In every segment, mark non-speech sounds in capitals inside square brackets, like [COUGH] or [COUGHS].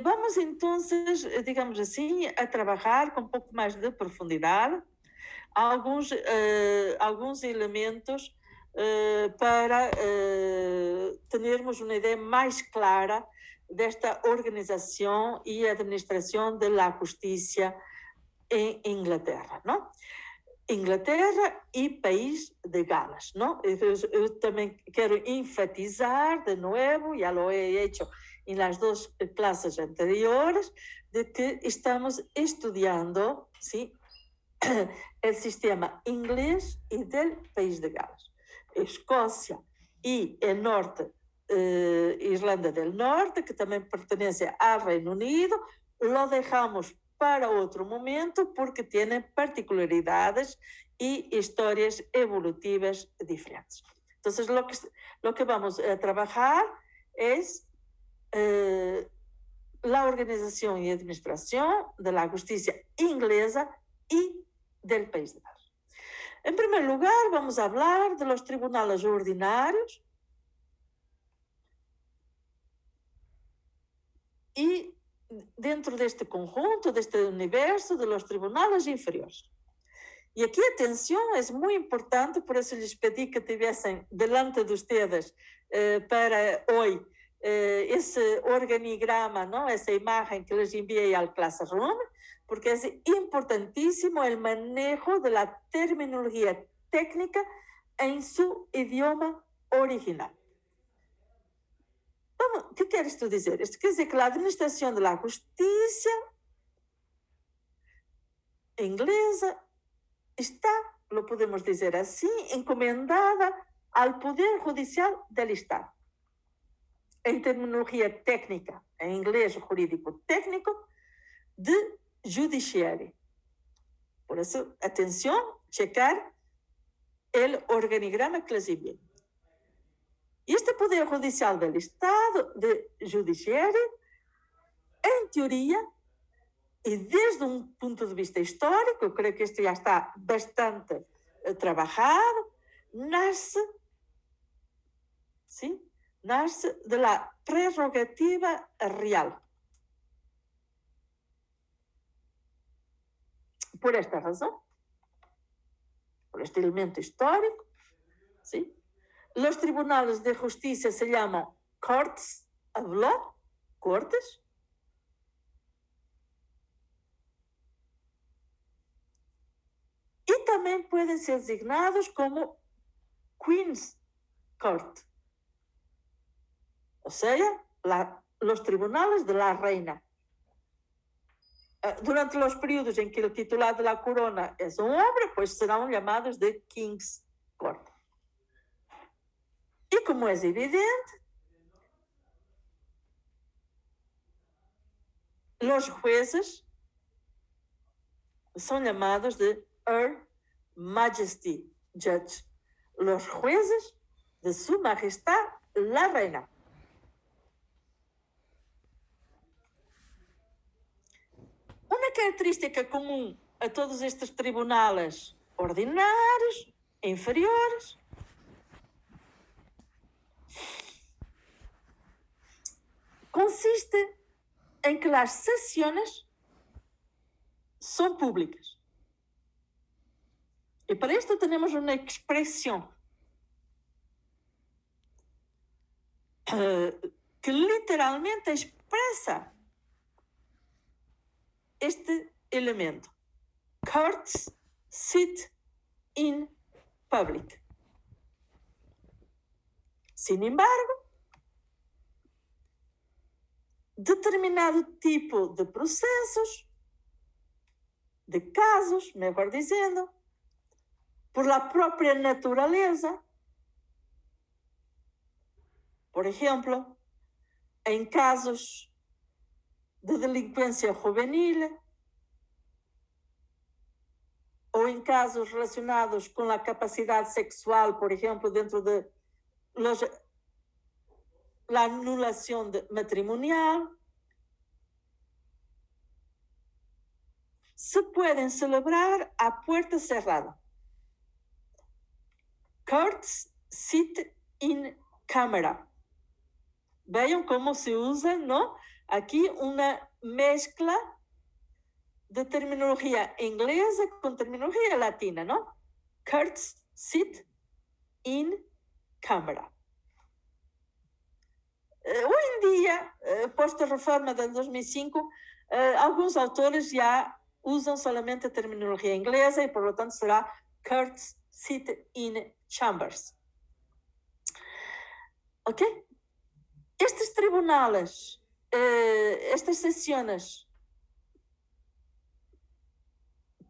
Vamos entonces, digamos assim, a trabalhar com um pouco mais de profundidade alguns, uh, alguns elementos uh, para uh, termos uma ideia mais clara desta organização e administração da justiça em Inglaterra, não? Inglaterra e país de Gales, não? Eu, eu também quero enfatizar de novo, já lo he hecho em las duas classes anteriores, de que estamos estudando, ¿sí? [CLEARS THROAT] el sistema inglês e del país de Gales. Escócia e o norte, eh, Irlanda del Norte, que também pertence ao Reino Unido, lo dejamos para outro momento porque têm particularidades e histórias evolutivas diferentes. Então, lo que, lo que vamos a trabalhar é eh, a organização e administração da justiça inglesa e del País de Gales. En lugar, vamos de los tribunales ordinarios e dentro deste conjunto, deste universo de los tribunales inferiores. E aqui, atenção, é muito importante, por isso lhes pedi que tivessem delante de vocês eh, para hoje eh, ese organigrama, ¿no? esa imagen que les envié al Classroom, porque es importantísimo el manejo de la terminología técnica en su idioma original. Então, que queres tu dizer? Isto quer dizer que a administração da justiça inglesa está, lo podemos dizer assim, encomendada ao Poder Judicial do Estado. En terminología técnica, en inglés jurídico técnico, de judiciário. Por isso, atenção, checar o organigrama que les. Este Poder Judicial do Estado de Judiciário, em teoria, e desde um ponto de vista histórico, eu creio que isto já está bastante uh, trabalhado, nasce, sim, nasce da prerrogativa real. por esta razón, por este elemento histórico, ¿sí? Los tribunales de justicia se llaman of law, cortes, y también pueden ser designados como Queen's Court, o sea, la, los tribunales de la reina. Eh, durante los periodos en que el titular de la corona es un hombre, pues serán llamados de King's Court. Y como es evidente, los jueces son llamados de Her Majesty Judge, los jueces de Su Majestad la Reina. Uma característica comum a todos estes tribunais ordinários, inferiores, consiste em que as sessões são públicas. E para isto temos uma expressão uh, que literalmente expressa este elemento. Courts sit in public. Sin embargo, determinado tipo de processos, de casos, melhor dizendo, por la própria natureza, por exemplo, em casos de delinquência juvenil ou em casos relacionados com a capacidade sexual, por exemplo, dentro de los, la anulação de matrimonial, se podem celebrar a porta cerrada. Courts sit in camera. Vean cómo se usa, ¿no? Aquí una mezcla de terminología inglesa con terminología latina, ¿no? Kurtz sit in camera. Eh, hoy en día, eh, post-reforma del 2005, eh, algunos autores ya usan solamente terminología inglesa y por lo tanto será Kurtz sit in chambers. ¿Ok? Estes tribunales, estas sesiones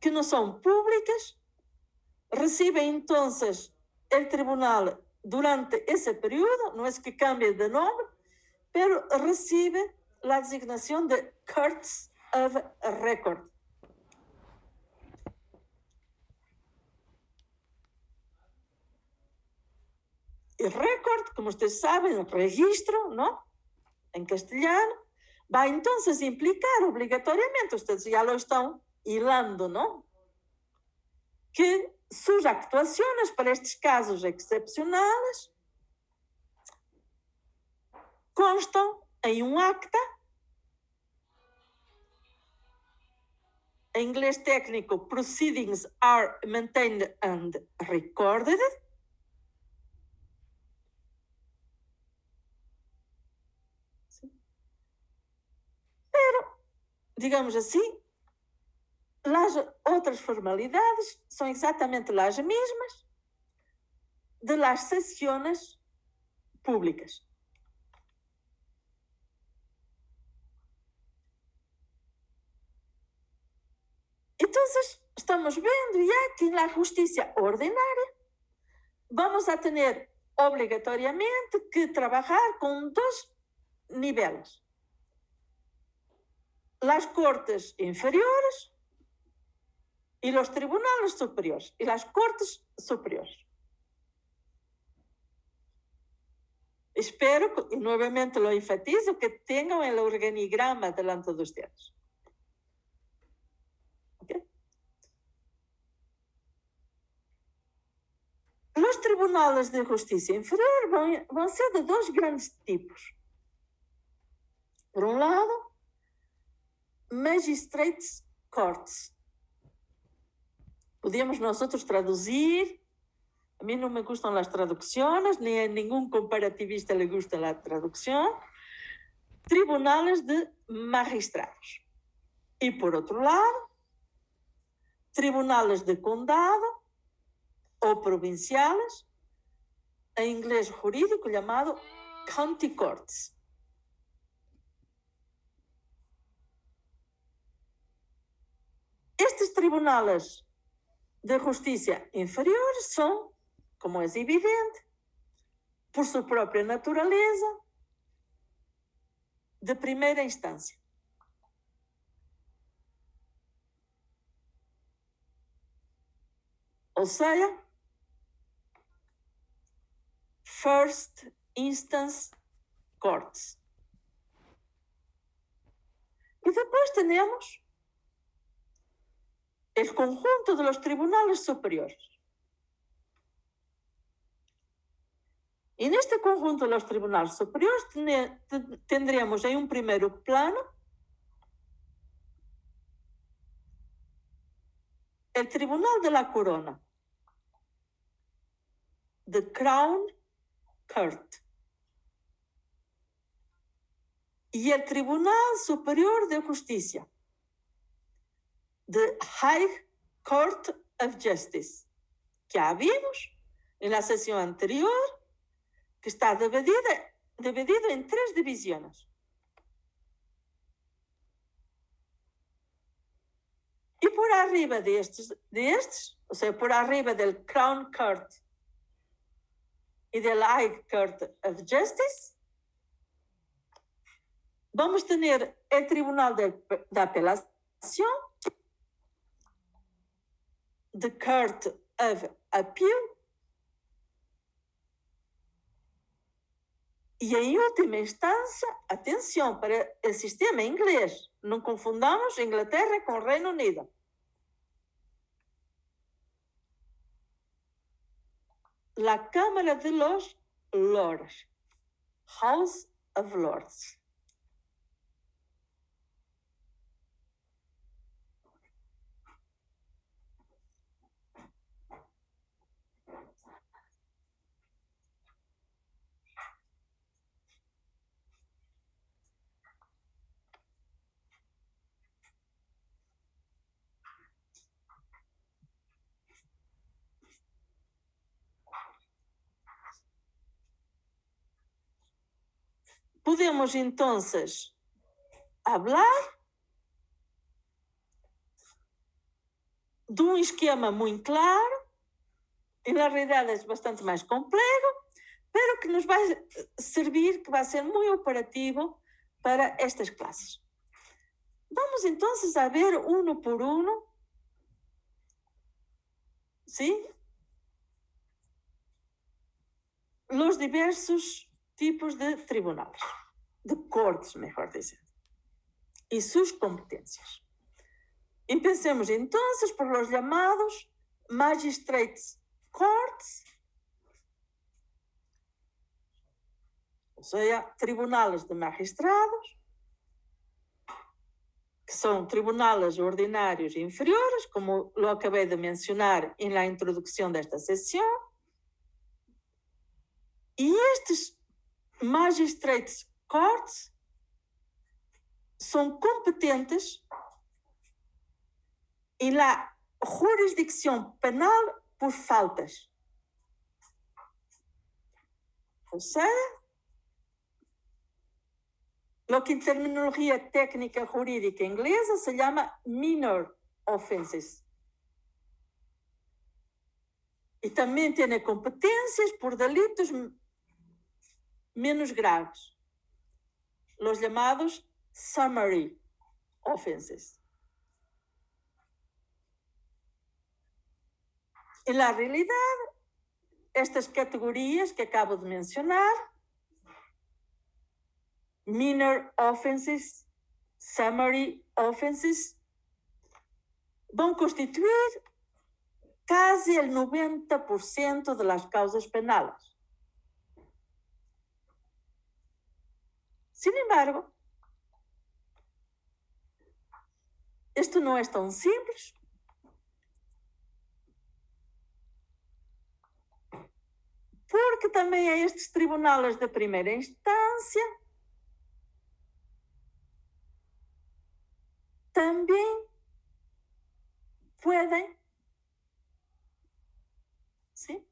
que no son públicas, recibe entonces el tribunal durante ese periodo, no es que cambie de nombre, pero recibe la designación de Courts of Record. El récord, como ustedes saben, el registro, ¿no? En castellano, va entonces a implicar obligatoriamente, ustedes ya lo están hilando, ¿no? Que sus actuaciones para estos casos excepcionales constam em um acta, em inglês técnico, proceedings are maintained and recorded. Pero, digamos assim, Las outras formalidades são exatamente as mesmas de las sesiones públicas. Entonces, estamos vendo ya que en la justicia ordinaria vamos a tener obrigatoriamente que trabajar con dos niveles. Las cortes inferiores y los tribunales superiores y las cortes superiores. Espero, y nuevamente lo enfatizo, que tengan el organigrama delante de ustedes. ¿Okay? Los tribunales de justicia inferior a ser de dos grandes tipos. Por un lado, magistrates courts, podíamos nosotros traducir. A mí no me gustan las traducciones, ni a ningún comparativista le gusta la traducción. Tribunales de magistrados. Y por otro lado, tribunales de condado o provinciales, en inglés jurídico llamado county courts. Estos tribunales de justiça inferior são, como é evidente, por sua própria natureza, de primeira instância. Ou seja, First Instance Courts. E depois temos el conjunto de los tribunales superiores. Y en este conjunto de los tribunales superiores tendríamos en un primer plano. El Tribunal de la Corona, the Crown Court, y el Tribunal Superior de Justicia, the High Court of Justice, que ya vimos en la sesión anterior, que está dividida, dividido en tres divisiones. Y por arriba de estos, de estos, o sea, por arriba del Crown Court y del High Court of Justice, vamos tener el Tribunal de, de Apelación the Court of Appeal e, em última instância, atenção para o sistema inglês. Não confundamos Inglaterra com Reino Unido. La Cámara de los Lords, House of Lords. Podemos entonces hablar de um esquema muito claro, e na realidade é bastante mais complexo, pero que nos vai servir, que vai ser muito operativo para estas classes. Vamos então a ver uno por uno, ¿sí? Los diversos tipos de tribunales, de cortes, mejor diciendo, y sus competencias. Empecemos entonces por los llamados magistrates courts, o sea, tribunales de magistrados, que son tribunales ordinarios inferiores, como lo acabé de mencionar en la introducción de esta sesión. Magistrates courts são competentes em la jurisdicção penal por faltas. Ou seja, lo que em terminologia técnica jurídica inglesa se chama minor offenses. E também tem competências por delitos menos graves, los llamados summary offenses. En la realidad, estas categorias que acabo de mencionar, minor offenses, summary offenses, vão constituir casi el 90% de las causas penales. Sin embargo, esto no es tan simple. Porque também estes tribunales de primeira instância também podem, sim,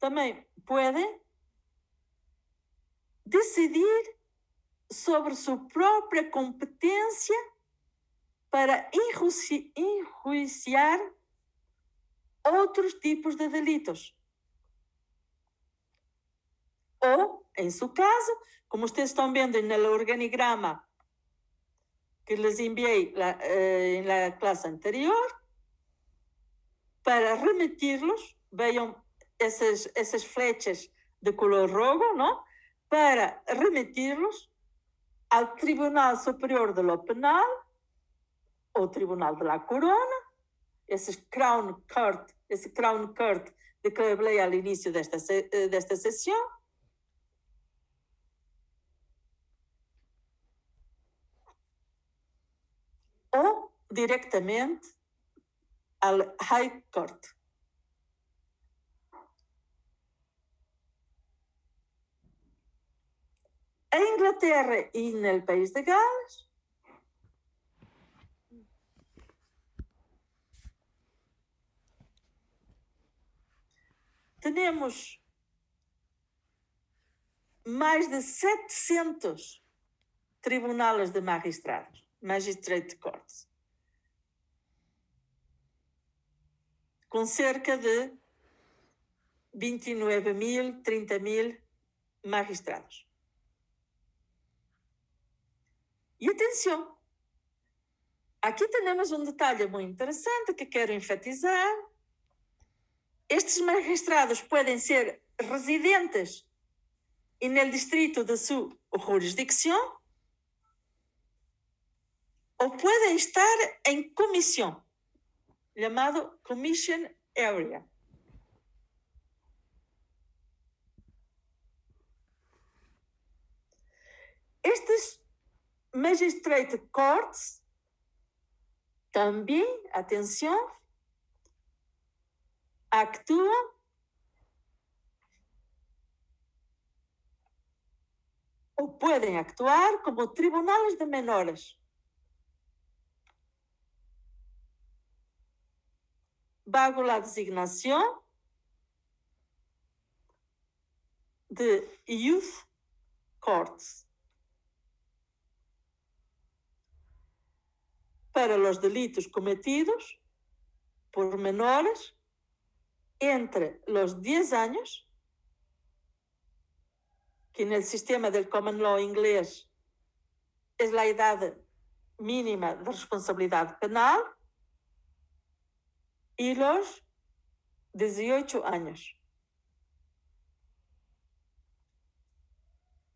também podem decidir sobre su propia competencia para enjuiciar otros tipos de delitos. O, en su caso, como ustedes están viendo en el organigrama que les envié eh, en la clase anterior, para remitirlos, vean esas, esas flechas de color rojo, ¿no? Para remitirlos al Tribunal Superior de lo Penal o Tribunal de la Corona, esse Crown Court, esse Crown Court de que eu falei ao início desta, eh, desta sessão, ou diretamente ao High Court. En Inglaterra en el país de Gales. Tenemos mais de 700 tribunales de magistrados, magistrate courts, com cerca de 29 mil, 30 mil magistrados. E atenção, aqui temos um detalhe muito interessante que quero enfatizar. Estes magistrados podem ser residentes no distrito de sua jurisdicção ou podem estar em comissão, chamado Commission Area. Magistrate Courts, também, atenção, actuam ou podem actuar como tribunales de menores. Bajo la designación de Youth Courts. Para los delitos cometidos por menores entre los 10 años, que en el sistema del common law inglés es la edad mínima de responsabilidad penal, y los 18 años.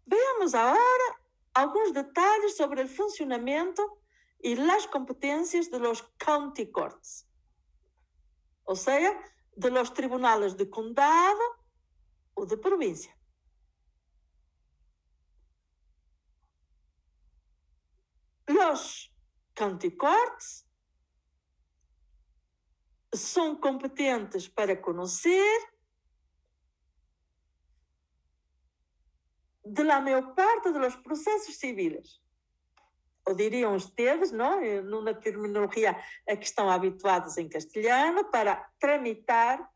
Veamos ahora algunos detalles sobre el funcionamiento y las competencias de los county courts, o sea, de los tribunales de condado o de provincia. Los county courts son competentes para conocer de la mayor parte de los procesos civiles. Ou diriam ustedes, não? numa terminologia a que estão habituados em castelhano, para tramitar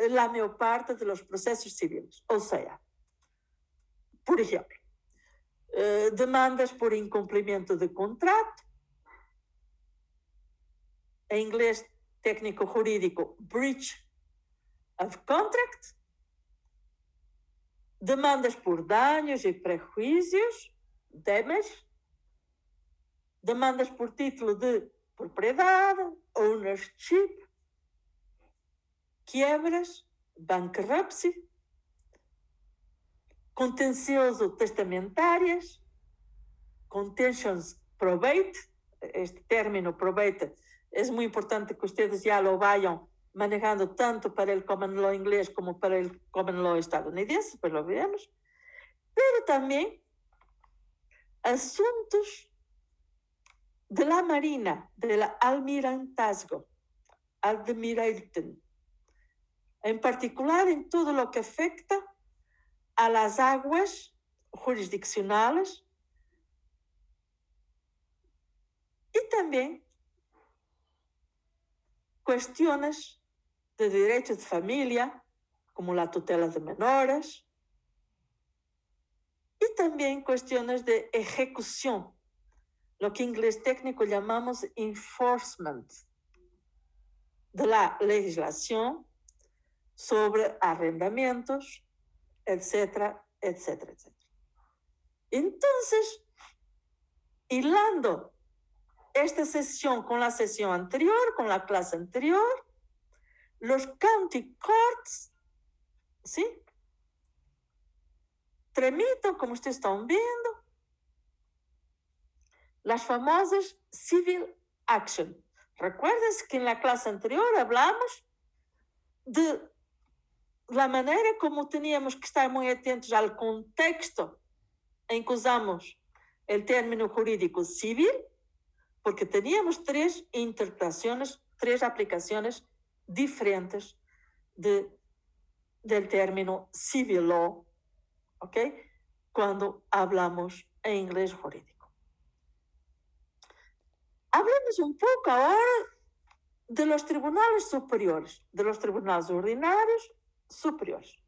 a maior parte dos processos civis. Ou seja, por exemplo, eh, demandas por incumprimento de contrato, em inglês técnico jurídico, breach of contract, demandas por danos e prejuízos, damage, demandas por título de propriedade, ownership, quebras, bankruptcy, contencioso testamentárias, contentions probate, este término probate es muy importante que ustedes ya lo vayan manejando tanto para el common law inglés como para el common law estadounidense, pues lo veremos, pero también asuntos de la Marina, del almirantazgo, Admiralten, en particular en todo lo que afecta a las aguas jurisdiccionales y también cuestiones de derechos de familia, como la tutela de menores, y también cuestiones de ejecución lo que en inglés técnico llamamos enforcement de la legislación sobre arrendamientos, etcétera, etcétera, etcétera. Entonces, hilando esta sesión con la sesión anterior, con la clase anterior, los county courts, ¿sí? Tramitan, como ustedes están viendo, las famosas civil action. Recuerden que en la clase anterior hablamos de la manera como teníamos que estar muy atentos al contexto en que usamos el término jurídico civil, porque teníamos tres interpretaciones, tres aplicaciones diferentes de, del término civil law, ¿ok? Cuando hablamos en inglés jurídico. Hablemos un poco ahora de los tribunales superiores, de los tribunales ordinarios superiores.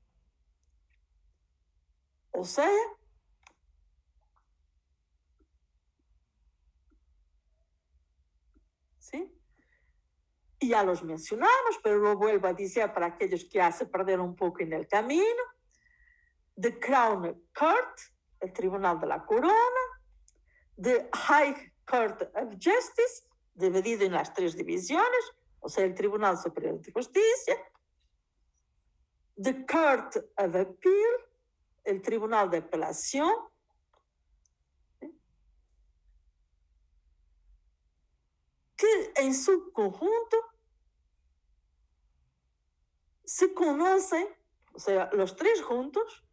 O sea, ¿sí? Y ya los mencionamos, pero lo vuelvo a decir para aquellos que ya se perdieron un poco en el camino. The Crown Court, el Tribunal de la Corona, the High Court of Justice, dividido en las tres divisiones, o sea, el Tribunal Superior de Justicia, the Court of Appeal, el Tribunal de Apelación, que en su conjunto se conocen, o sea, los tres juntos,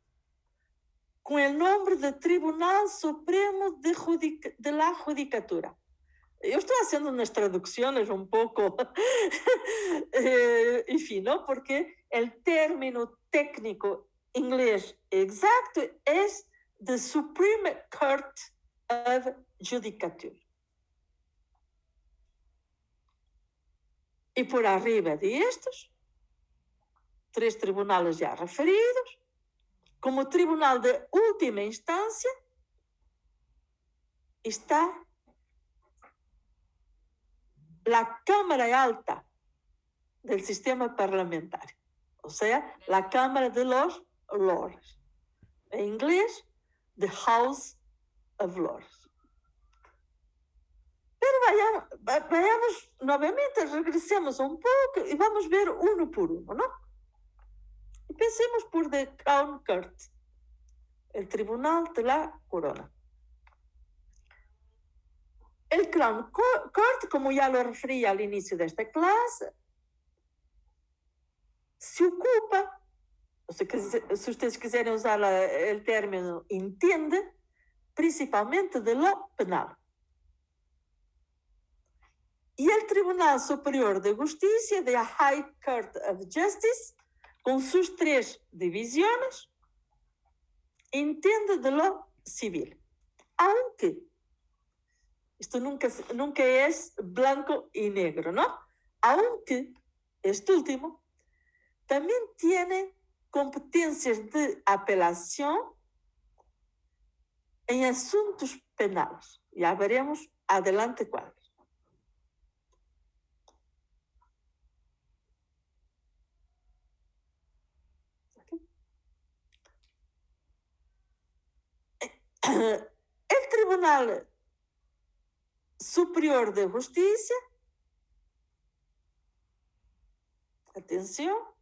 con el nombre de Tribunal Supremo de, Judic de la Judicatura. Yo estoy haciendo unas traducciones un poco, [LAUGHS] eh, en fin, ¿no? porque el término técnico inglés exacto es The Supreme Court of Judicature. Y por arriba de estos, tres tribunales ya referidos, como tribunal de última instância, está a Câmara Alta do sistema parlamentar, ou seja, a Câmara de los Lords. Em inglês, the House of Lords. Pero vayamos, vayamos novamente, regressemos um pouco e vamos ver um por um, não? E pensemos por The Crown Court, o Tribunal de la Corona. El Crown Court, como já lo referi ao início desta classe, se ocupa, se vocês quiserem usar o término entende, principalmente de lo penal. E o Tribunal Superior de Justiça, the High Court of Justice, com suas três divisões, entende de lo civil. Aunque isto nunca, nunca é blanco e negro, não? Aunque este último também tem competências de apelação em assuntos penais. Já veremos adelante quais. [COUGHS] O Tribunal Superior de Justiça, atenção,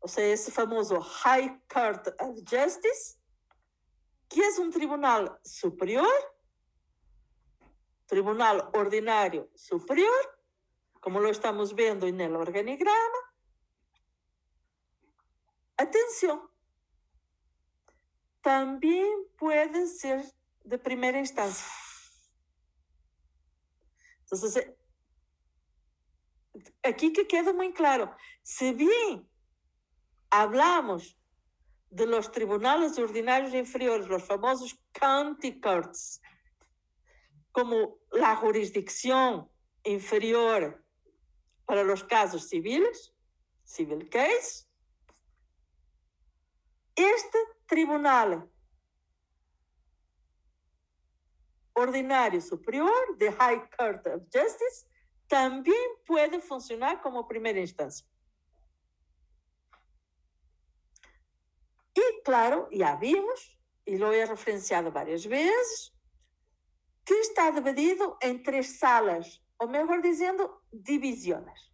ou seja, esse famoso High Court of Justice, que é um tribunal superior, tribunal ordinário superior, como lo estamos vendo no organigrama. Atenção, também pode ser de primeira instância. Entonces, aquí que queda muy claro, si bien hablamos de los tribunales ordinarios inferiores, los famosos county courts, como la jurisdicción inferior para los casos civiles, civil case, este tribunal ordinário superior, the High Court of Justice, também pode funcionar como primeira instância. E, claro, já vimos, e lo he referenciado várias vezes, que está dividido em três salas, ou melhor dizendo, divisões.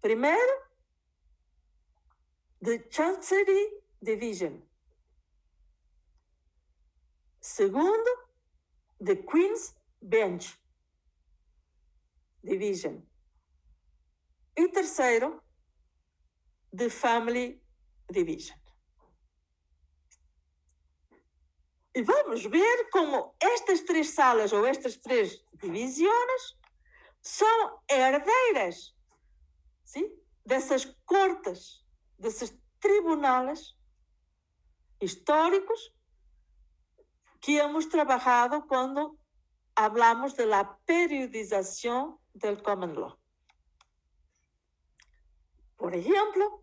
Primeiro, the Chancery Division, Segundo, the Queen's Bench Division. E terceiro, the Family Division. E vamos ver como estas três salas ou estas três divisões são herdeiras sim? dessas cortes, desses tribunais históricos que hemos trabajado cuando hablamos de la periodización del common law. Por ejemplo,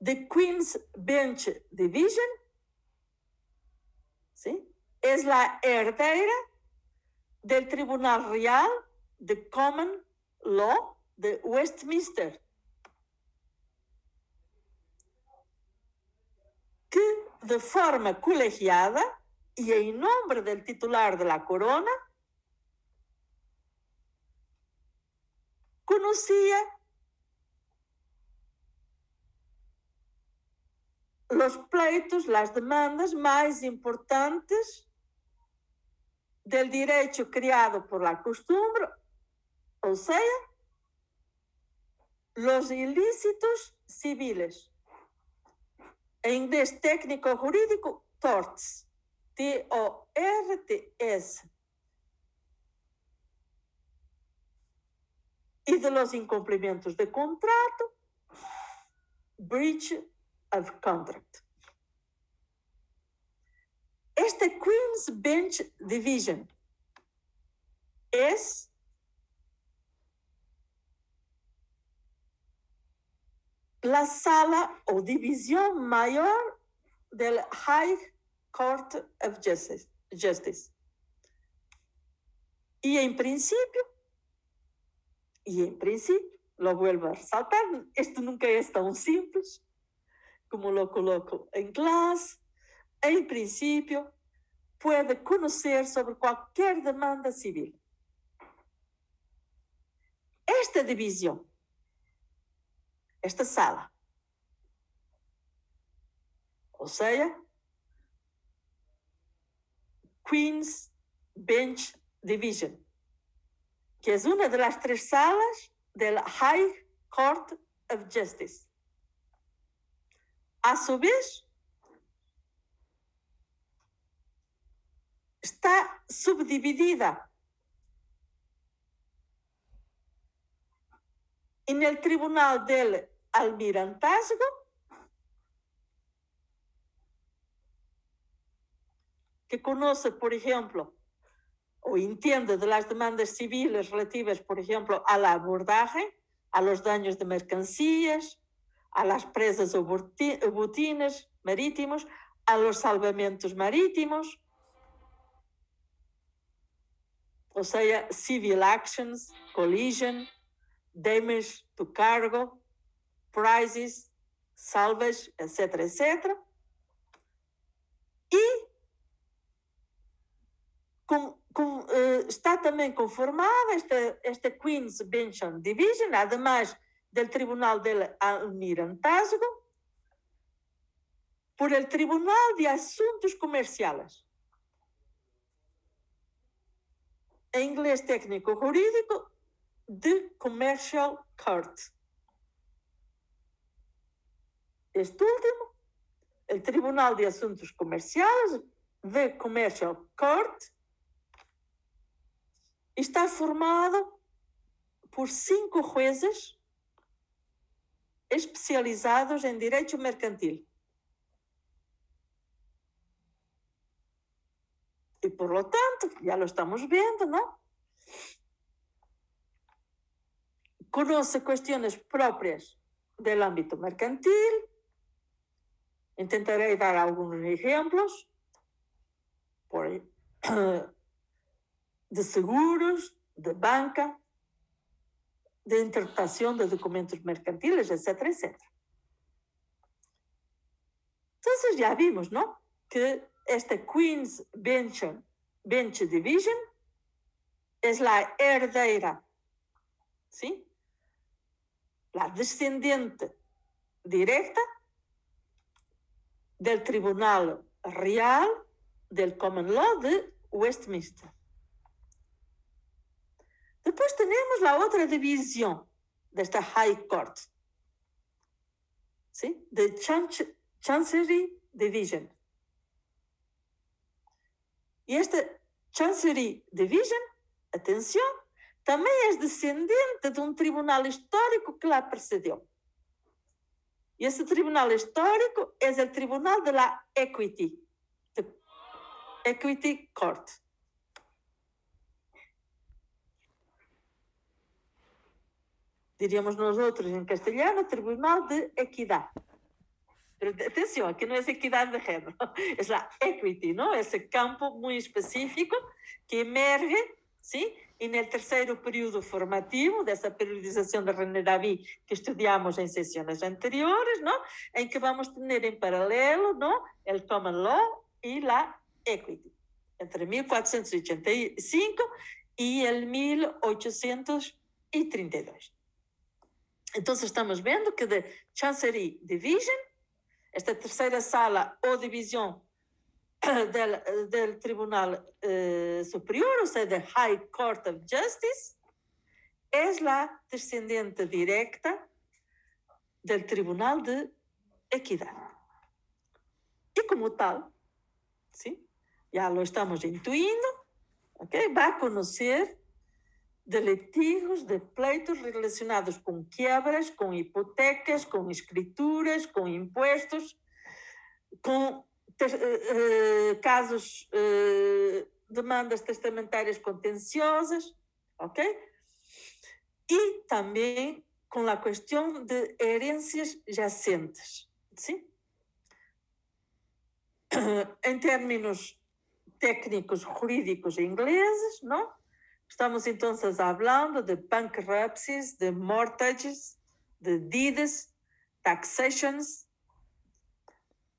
the Queen's Bench Division ¿sí? es la heredera del Tribunal Real de Common Law de Westminster, que de forma colegiada y en nombre del titular de la corona, conocía los pleitos, las demandas más importantes del derecho creado por la costumbre, o sea, los ilícitos civiles. En inglés técnico jurídico, torts. T-O-R-T-S. Y de los incumplimientos de contrato, breach of contract. Este Queen's Bench Division es la sala o división mayor del High Court of Justice. Y en principio, y en principio, lo vuelvo a resaltar, esto nunca es tan simple como lo coloco en clase, en principio, puede conocer sobre cualquier demanda civil. Esta división, esta sala, o sea, Queen's Bench Division, que es una de las tres salas del High Court of Justice. A su vez, está subdividida en el Tribunal del Almirantazgo que conoce, por ejemplo, o entiende de las demandas civiles relativas, por ejemplo, al abordaje, a los daños de mercancías, a las presas o botines marítimos, a los salvamentos marítimos, o sea, civil actions, collision, damage to cargo, prizes, salvage, etc., etc. E com, com, uh, está também conformada esta, esta Queen's Bench Division, además del Tribunal del Almirantazgo, por el Tribunal de Asuntos Comerciales. Em inglês técnico jurídico, de Commercial Court. Este último, el Tribunal de Asuntos Comerciales, de Commercial Court, está formado por cinco jueces especializados em direito mercantil. E, por lo tanto, já lo estamos vendo, não? Conoce questões próprias do âmbito mercantil. Intentarei dar alguns exemplos por, [CLEARS THROAT] de seguros, de banca, de interpretación de documentos mercantiles, etcétera, etcétera. Entonces ya vimos, ¿no? Que este Queen's Bench, Bench Division es la heredera, ¿sí? La descendiente directa del Tribunal Real del Common Law de Westminster. Después tenemos la otra división de esta High Court, ¿sí? The Chancery Division. Y esta Chancery Division, atención, también es descendiente de un tribunal histórico que la precedió. E esse tribunal histórico é o Tribunal de la Equity, Equity Court. diríamos nosotros en castellano, Tribunal de Equidad. Pero atención, aquí no es equidad de género, es la equity, ¿no? Ese campo muy específico que emerge, ¿sí? En el tercer periodo formativo de esa periodización de René David que estudiamos en sesiones anteriores, ¿no? En que vamos a tener en paralelo, ¿no? El common law y la equity, entre 1485 y el 1832. Então, estamos vendo que de Chancery Division, esta terceira sala ou divisão [COUGHS] del, del Tribunal eh, Superior, ou seja, de High Court of Justice, é a descendente directa del Tribunal de Equidade. como tal, ¿sí? ya lo estamos intuindo, ¿ok? va a conocer de litigos, de pleitos relacionados com quebras, com hipotecas, com escrituras, com impostos, com uh, casos, uh, demandas testamentárias contenciosas, ok? E também com a questão de herências jacentes, sim? [COUGHS] Em términos técnicos jurídicos ingleses, não? Estamos entonces hablando de bankruptcies, de mortgages, de deeds, taxations,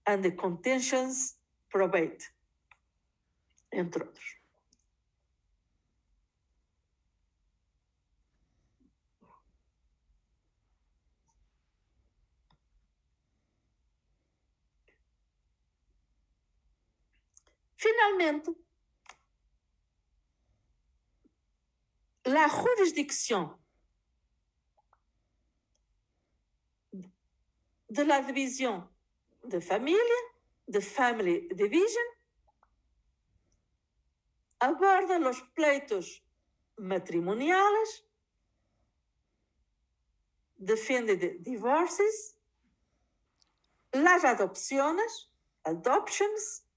and the contentions probate, entre outros. Finalmente, la jurisdicción de la división de familia, de Family Division, aborda los pleitos matrimoniales, defiende de divorces, las adopciones, adoptions,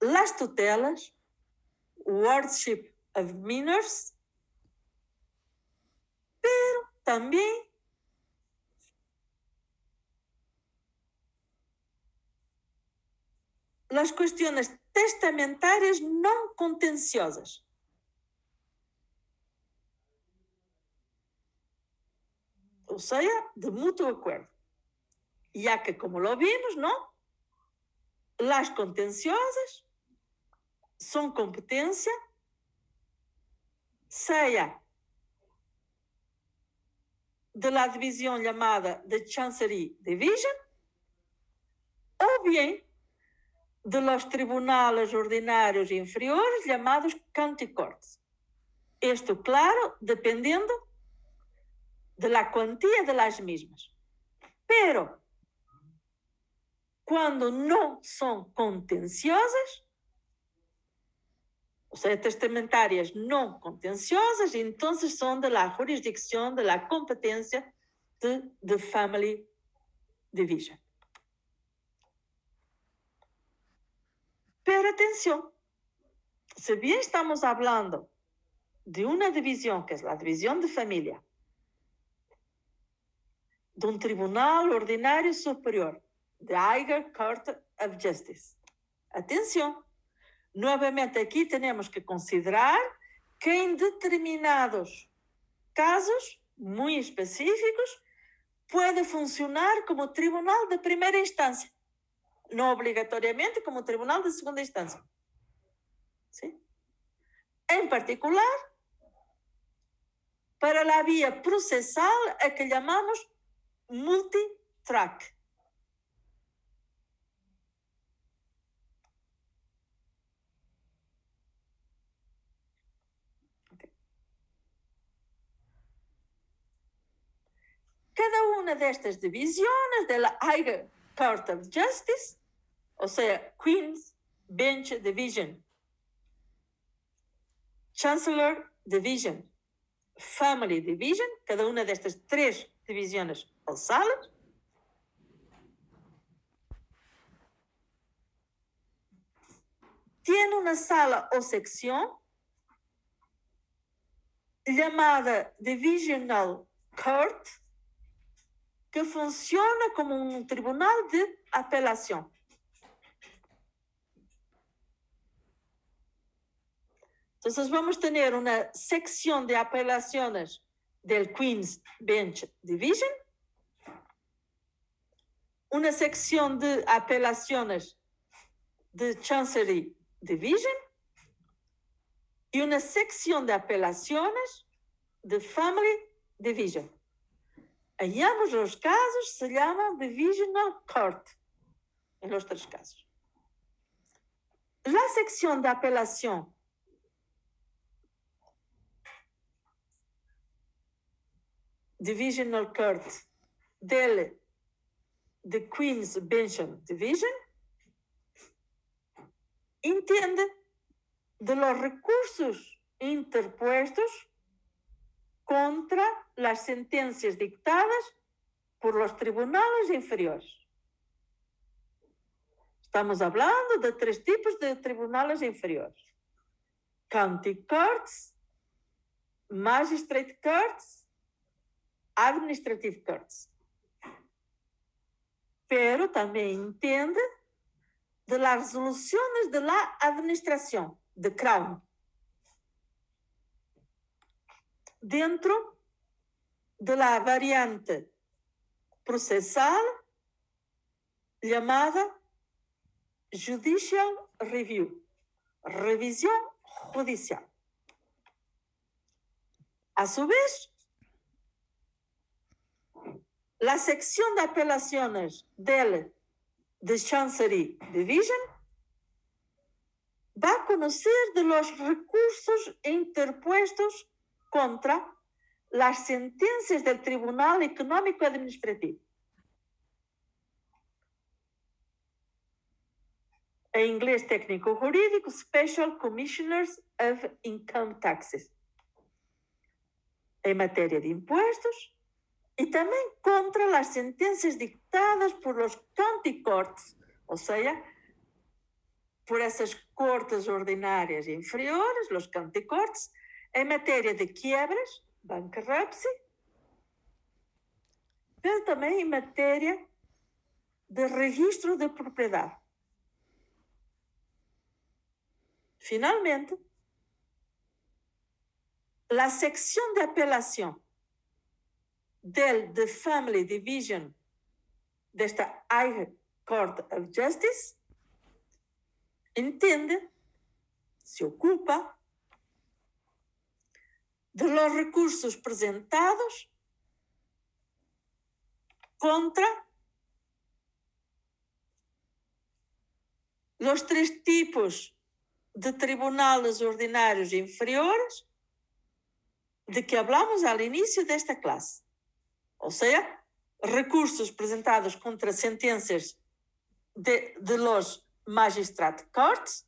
las tutelas, wardship of minors, pero también las cuestiones testamentarias não contenciosas. Ou seja, de mútuo acordo. Ya que, como lo vimos, ¿no? Las contenciosas son competencia, sea de la división llamada de Chancery Division, o bien de los tribunales ordinarios inferiores llamados county courts. Esto, claro, dependiendo de la cuantía de las mismas. Pero cuando no son contenciosas, o sea, testamentarias no contenciosas, entonces son de la jurisdicción, de la competencia de the family division. Pero atención, si bien estamos hablando de una división, que es la división de familia, de un tribunal ordinario superior, the Higher Court of Justice. Atención, nuevamente aquí tenemos que considerar que en determinados casos muy específicos puede funcionar como tribunal de primera instancia no obrigatoriamente como tribunal de segunda instancia. ¿Sí? En particular, para la vía procesal a que llamamos multitrack. Cada una de estas divisiones de la High Court of Justice o sea, Queen's Bench Division, Chancellor Division, Family Division, cada una de estas tres divisiones o salas. Tiene una sala o sección llamada Divisional Court, que funciona como un tribunal de apelación. Entonces vamos a tener una sección de apelaciones del Queen's Bench Division, una sección de apelaciones de Chancery Division y una sección de apelaciones de Family Division. En ambos los casos se llama Divisional Court, en los tres casos. La sección de apelación Divisional Court del The Queen's Bench Division entiende de los recursos interpuestos contra las sentencias dictadas por los tribunales inferiores. Estamos hablando de tres tipos de tribunales inferiores: County Courts, Magistrate Courts, Administrative Courts. Pero también entiende de las resoluciones de la administración, de Crown. Dentro de la variante procesal llamada Judicial Review, revisión judicial. A su vez, la sección de apelaciones del de Chancery Division va a conocer de los recursos interpuestos contra las sentencias del Tribunal Económico Administrativo. em inglês técnico jurídico, Special Commissioners of Income Taxes, em matéria de impostos, e também contra as sentenças dictadas por os county courts, ou seja, por essas cortes ordinárias inferiores, os county courts, em matéria de quiebras, bankruptcy, mas também em matéria de registro de propriedade. Finalmente, la sección de apelación del The Family Division de esta High Court of Justice entiende, se ocupa de los recursos presentados contra los tres tipos de tribunales ordinários inferiores de que hablamos al inicio desta classe. Ou seja, recursos apresentados contra sentencias de, de los magistrate courts,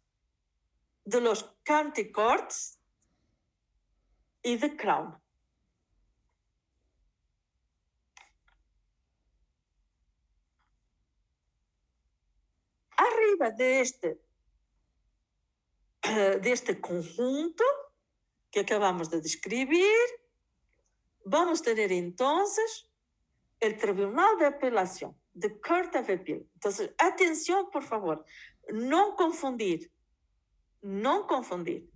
de los county courts e de crown. Arriba deste deste conjunto que acabamos de descrever, vamos ter então o Tribunal de Apelação, the Court of Appeal. Então, atenção, por favor, não confundir, não confundir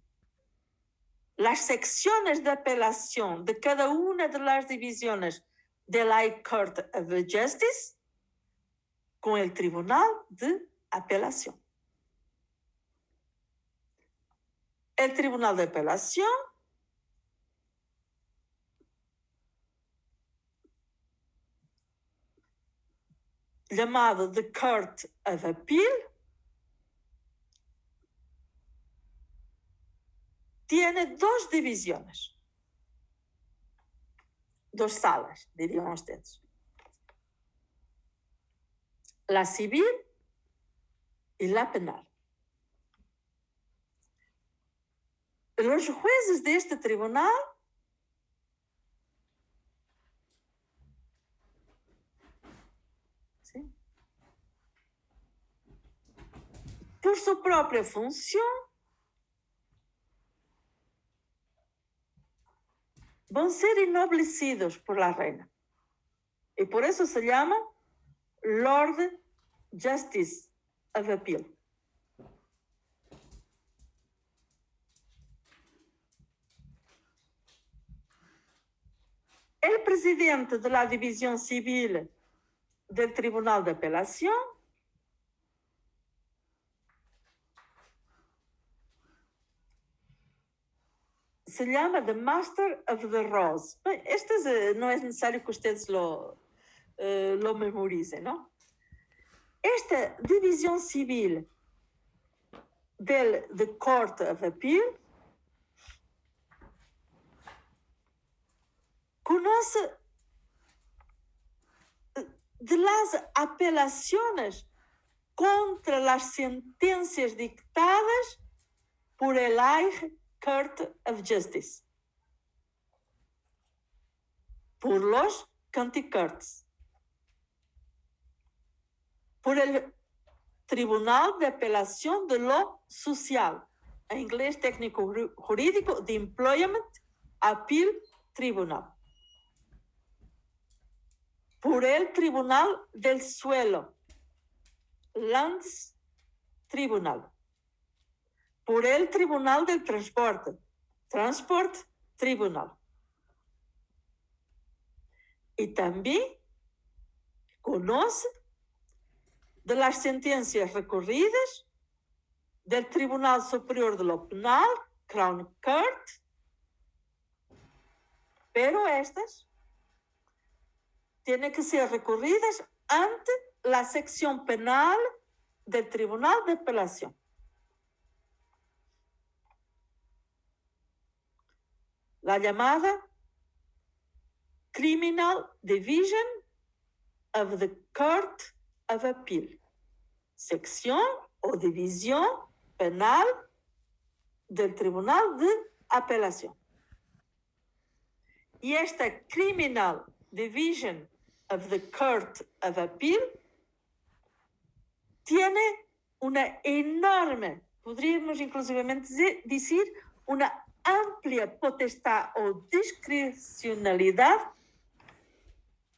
las secciones de apelación de cada una de las divisiones de la Court of Justice con el Tribunal de Apelación. el Tribunal de Apelación llamado The Court of Appeal tiene dos divisiones, dos salas, dirían ustedes. La civil y la penal. los jueces de este tribunal por su propia función van a ser ennoblecidos por la reina. Y por eso se llama Lord Justice of Appeal. el presidente de la División Civil del Tribunal de Apelación se llama The Master of the Rose. Este es, no es necesario que ustedes lo, uh, lo memoricen, ¿no? Esta división civil del the Court of Appeal conoce de las apelaciones contra las sentencias dictadas por el High Court of Justice, por los county courts, por el Tribunal de Apelación de lo Social, en inglés técnico jurídico, de Employment Appeal Tribunal, por el Tribunal del Suelo, Lands Tribunal, por el Tribunal del Transporte, Transport Tribunal. Y también conoce de las sentencias recurridas del Tribunal Superior de lo Penal, Crown Court, pero estas tienen que ser recurridas ante la sección penal del Tribunal de Apelación. La llamada Criminal Division of the Court of Appeal, sección o división penal del Tribunal de Apelación. Y esta Criminal Division of the Court of Appeal tiene una enorme, podríamos inclusivamente decir, una amplia potestad o discrecionalidad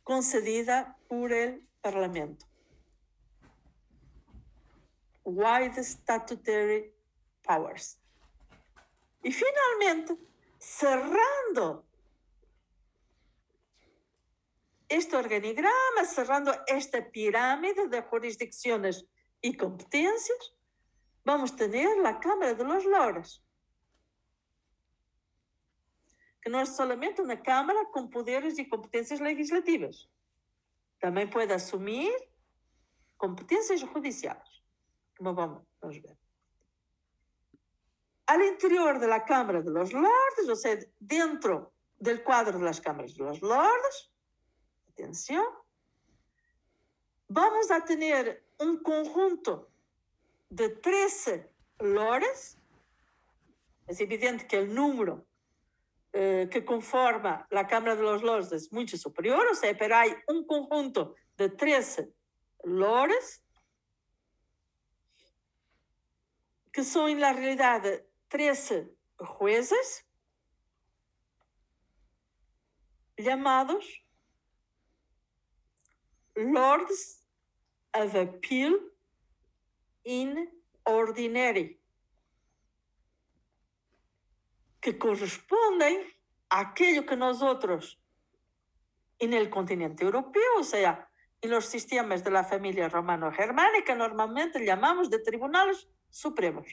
concedida por el Parlamento. Wide statutory powers. Y finalmente, cerrando este organigrama, cerrando esta pirámide de jurisdicciones y competencias, vamos a tener la Cámara de los Lores, que no es solamente una Cámara con poderes y competencias legislativas, también puede asumir competencias judiciales, como vamos ver. Al interior de la Cámara de los Lordes, o sea, dentro del cuadro de las cámaras de los Lordes, atención, vamos a tener un conjunto de 13 lores. Es evidente que el número eh, que conforma la Cámara de los Lores es mucho superior, o sea, pero hay un conjunto de 13 lores que son en la realidad 13 jueces llamados Lords of Appeal in Ordinary, que corresponden a aquello que nosotros en el continente europeo, o sea, en los sistemas de la familia romano-germánica, normalmente llamamos de tribunales supremos.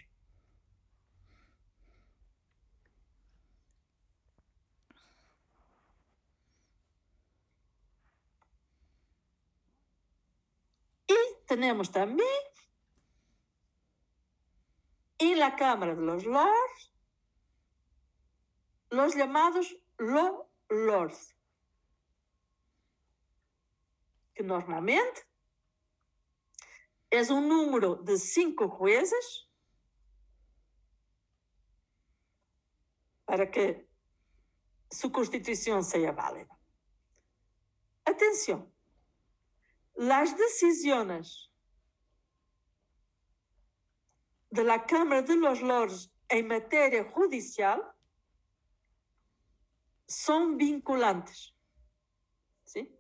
tenemos también en la Cámara de los Lords los llamados Law Lords, que normalmente es un número de cinco jueces para que su constitución sea válida. Atención, las decisiones de la Cámara de los Lords en materia judicial son vinculantes. ¿Sí?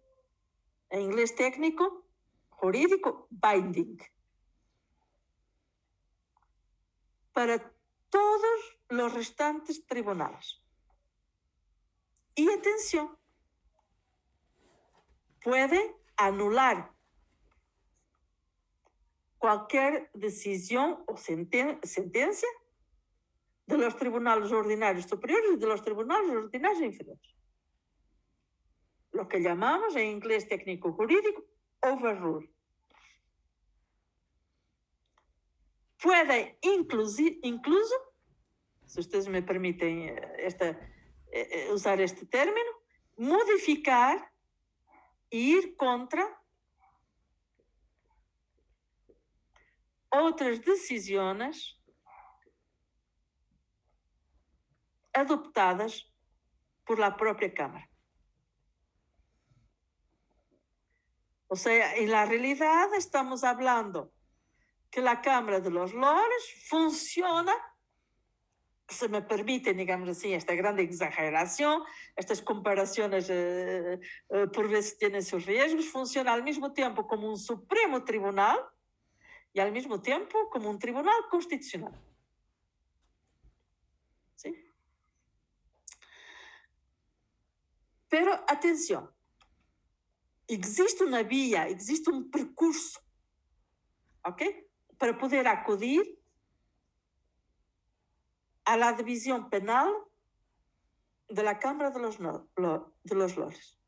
En inglés técnico, jurídico, binding. Para todos los restantes tribunales. Y atención, puede anular cualquier decisión o sentencia de los tribunales ordinarios superiores y de los tribunales ordinarios inferiores. Lo que llamamos en inglés técnico jurídico overrule. Puede incluso, si ustedes me permiten eh, este, eh, eh, usar este término, modificar ir contra otras decisiones adoptadas por la propia Cámara. O sea, en la realidad estamos hablando que la Cámara de los Lores funciona, se me permite, digamos así, esta grande exageración, estas comparaciones eh, eh, por veces tienen sus riesgos, funciona al mismo tiempo como un Supremo Tribunal y al mismo tiempo como un Tribunal Constitucional. Pero atenção, existe uma via, existe um percurso, ok? Para poder acudir à la divisão penal de la Câmara de los, de los Lores.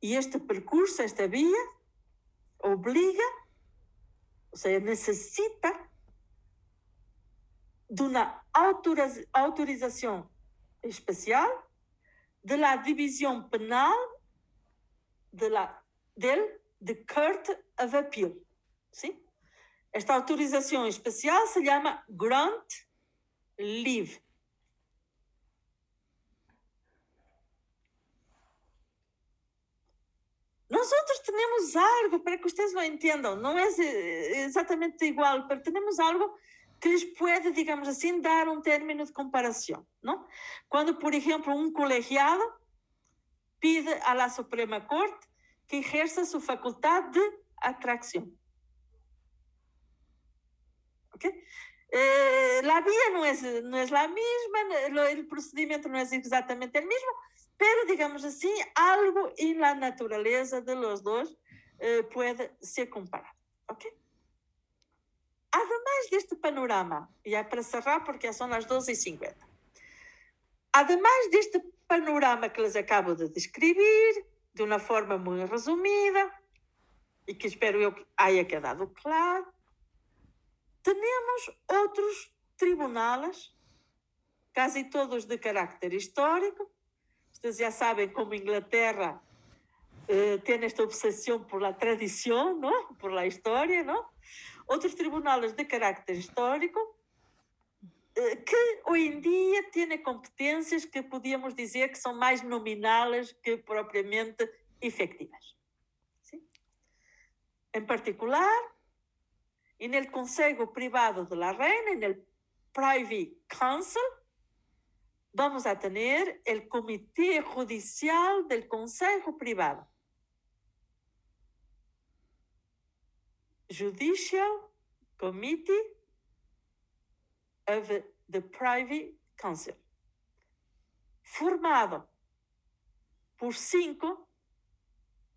E este percurso, esta via, obriga, ou seja, necessita de uma autorização especial de la división penal de la, del the Court of Appeal. ¿sí? Esta autorización especial se llama Grant Leave. Nosotros tenemos algo, para que ustedes lo entiendan, no es eh, exactamente igual, pero tenemos algo que les puede, digamos así, dar un término de comparación, ¿no? Cuando, por ejemplo, un colegiado pide a la Suprema Corte que ejerza su facultad de atracción. ¿Ok? Eh, la vía no es, no es la misma, el procedimiento no es exactamente el mismo, pero digamos así, algo en la naturaleza de los dos eh, puede ser comparado. ¿Ok? Además deste panorama, e é para cerrar porque são as 12h50, ademais deste panorama que les acabo de descrever, de uma forma muito resumida, e que espero eu que haya quedado claro, temos outros tribunais, quase todos de carácter histórico. Vocês já sabem como Inglaterra eh, tem esta obsessão por la tradição, não? por la história, não? Outros tribunais de carácter histórico eh, que hoje em dia têm competências que podíamos dizer que são mais nominais que propriamente efetivas. ¿Sí? En particular, en el Consejo Privado de la Reina, en el Privy Council, vamos a tener el Comité Judicial del Consejo Privado. Judicial Committee of the Privy Council, formado por cinco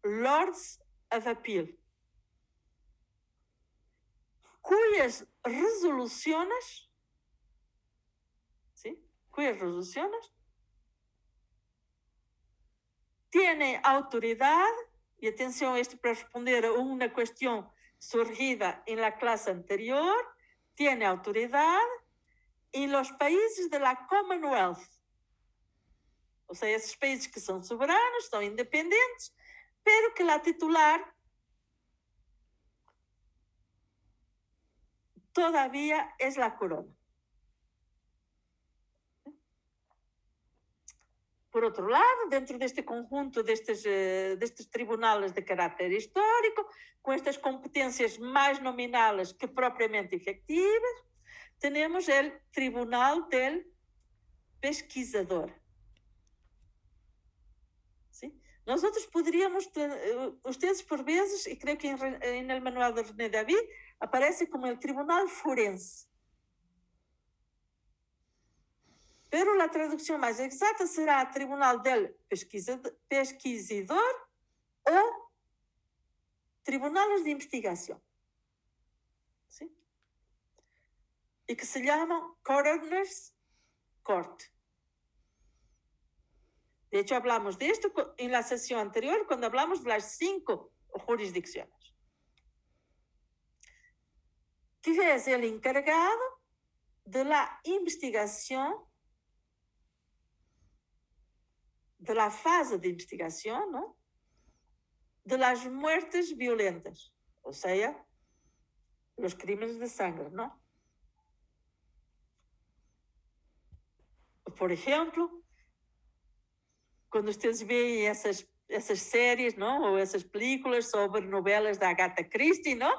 Lords of Appeal, cuyas resoluciones, ¿sí? cuyas resoluciones tienen autoridad, y atención, para responder a una cuestión surgida en la clase anterior, tiene autoridad en los países de la Commonwealth. O sea, esos países que son soberanos, son independientes, pero que la titular todavía es la corona. Por outro lado, dentro deste conjunto destes, eh, destes tribunais de caráter histórico, com estas competências mais nominais que propriamente efetivas, temos o Tribunal del Pesquisador. Nosotros poderíamos, ustedes por vezes, e creio que em, el manual de René David, aparece como o Tribunal Forense. Pero la traducción más exacta será Tribunal del Pesquisador o Tribunales de Investigación. ¿Sí? Y que se llaman Coroner's Court. De hecho, hablamos de esto en la sesión anterior cuando hablamos de las cinco jurisdicciones. Que es el encargado de la investigación de la fase de investigación, ¿no? de las muertes violentas, o sea, los crímenes de sangre, ¿no? Por ejemplo, quando ustedes veem essas, essas séries, não? Ou essas películas sobre novelas da Agatha Christie, não?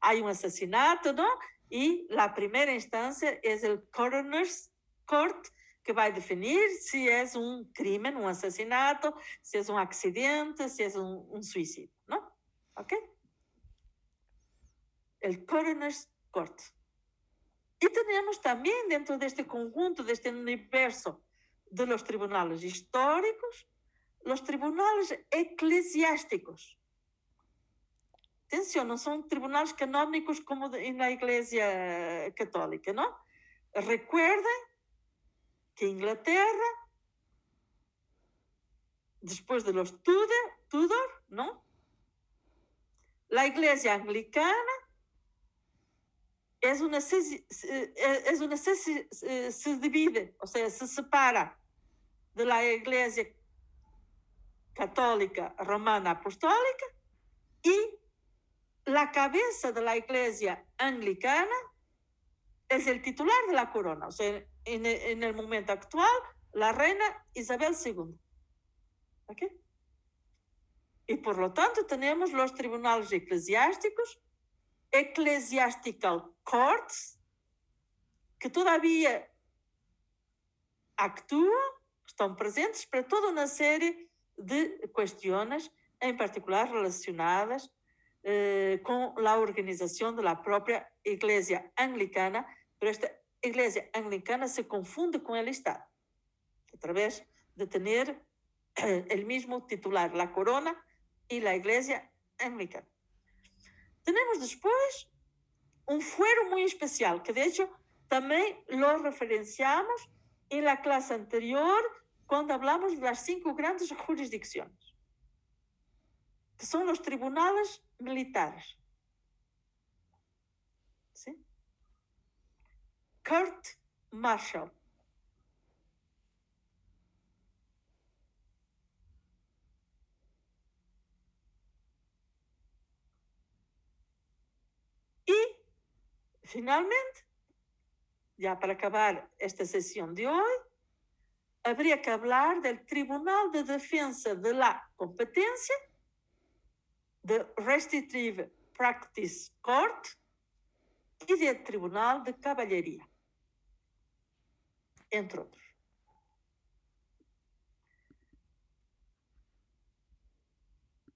Há um assassinato, não? E a primeira instância é o coroner's court, que vai definir se é um crime, um assassinato, se é um acidente, se é um, um suicídio, não? Ok? O coroner's court. E temos também dentro deste conjunto, deste universo de los históricos, los tribunales eclesiásticos. Atenção, não são tribunais canónicos como na Igreja Católica, não? Recuerdem que Inglaterra, depois de los Tudor, Tudor não? A Igreja Anglicana é uma, se, é uma se, se divide, ou seja, se separa de la Iglesia Católica Romana Apostólica y la cabeza de la Iglesia Anglicana es el titular de la corona. O sea, en, en el momento actual, la reina Isabel II. ¿Ok? Y por lo tanto tenemos los tribunales eclesiásticos, Ecclesiastical Courts, que todavía actúan estão presentes para toda uma série de questões, em particular relacionadas eh, com a organização da própria Igreja Anglicana, pero esta Igreja Anglicana se confunde com o Estado, através de ter eh, o mesmo titular, a corona e a Igreja Anglicana. Temos depois um fuero muito especial, que de hecho também lo referenciamos en la clase anterior cuando hablamos de las cinco grandes jurisdicciones, que son los tribunales militares. Kurt Marshall. Y, finalmente, ya para acabar esta sesión de hoy, habría que hablar del Tribunal de Defensa de la Competencia, de Restrictive Practice Court y del Tribunal de Caballería, entre otros.